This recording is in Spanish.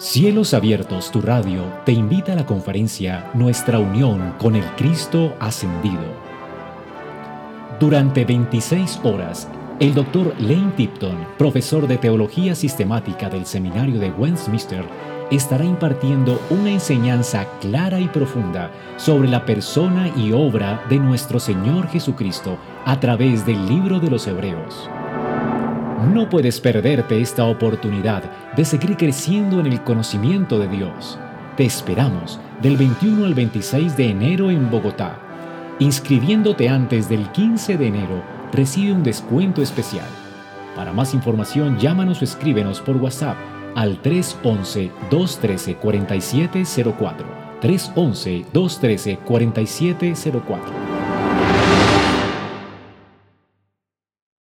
Cielos Abiertos, tu radio, te invita a la conferencia Nuestra Unión con el Cristo Ascendido. Durante 26 horas, el doctor Lane Tipton, profesor de Teología Sistemática del Seminario de Westminster, estará impartiendo una enseñanza clara y profunda sobre la persona y obra de nuestro Señor Jesucristo a través del libro de los Hebreos. No puedes perderte esta oportunidad de seguir creciendo en el conocimiento de Dios. Te esperamos del 21 al 26 de enero en Bogotá. Inscribiéndote antes del 15 de enero, recibe un descuento especial. Para más información, llámanos o escríbenos por WhatsApp al 311-213-4704. 311-213-4704.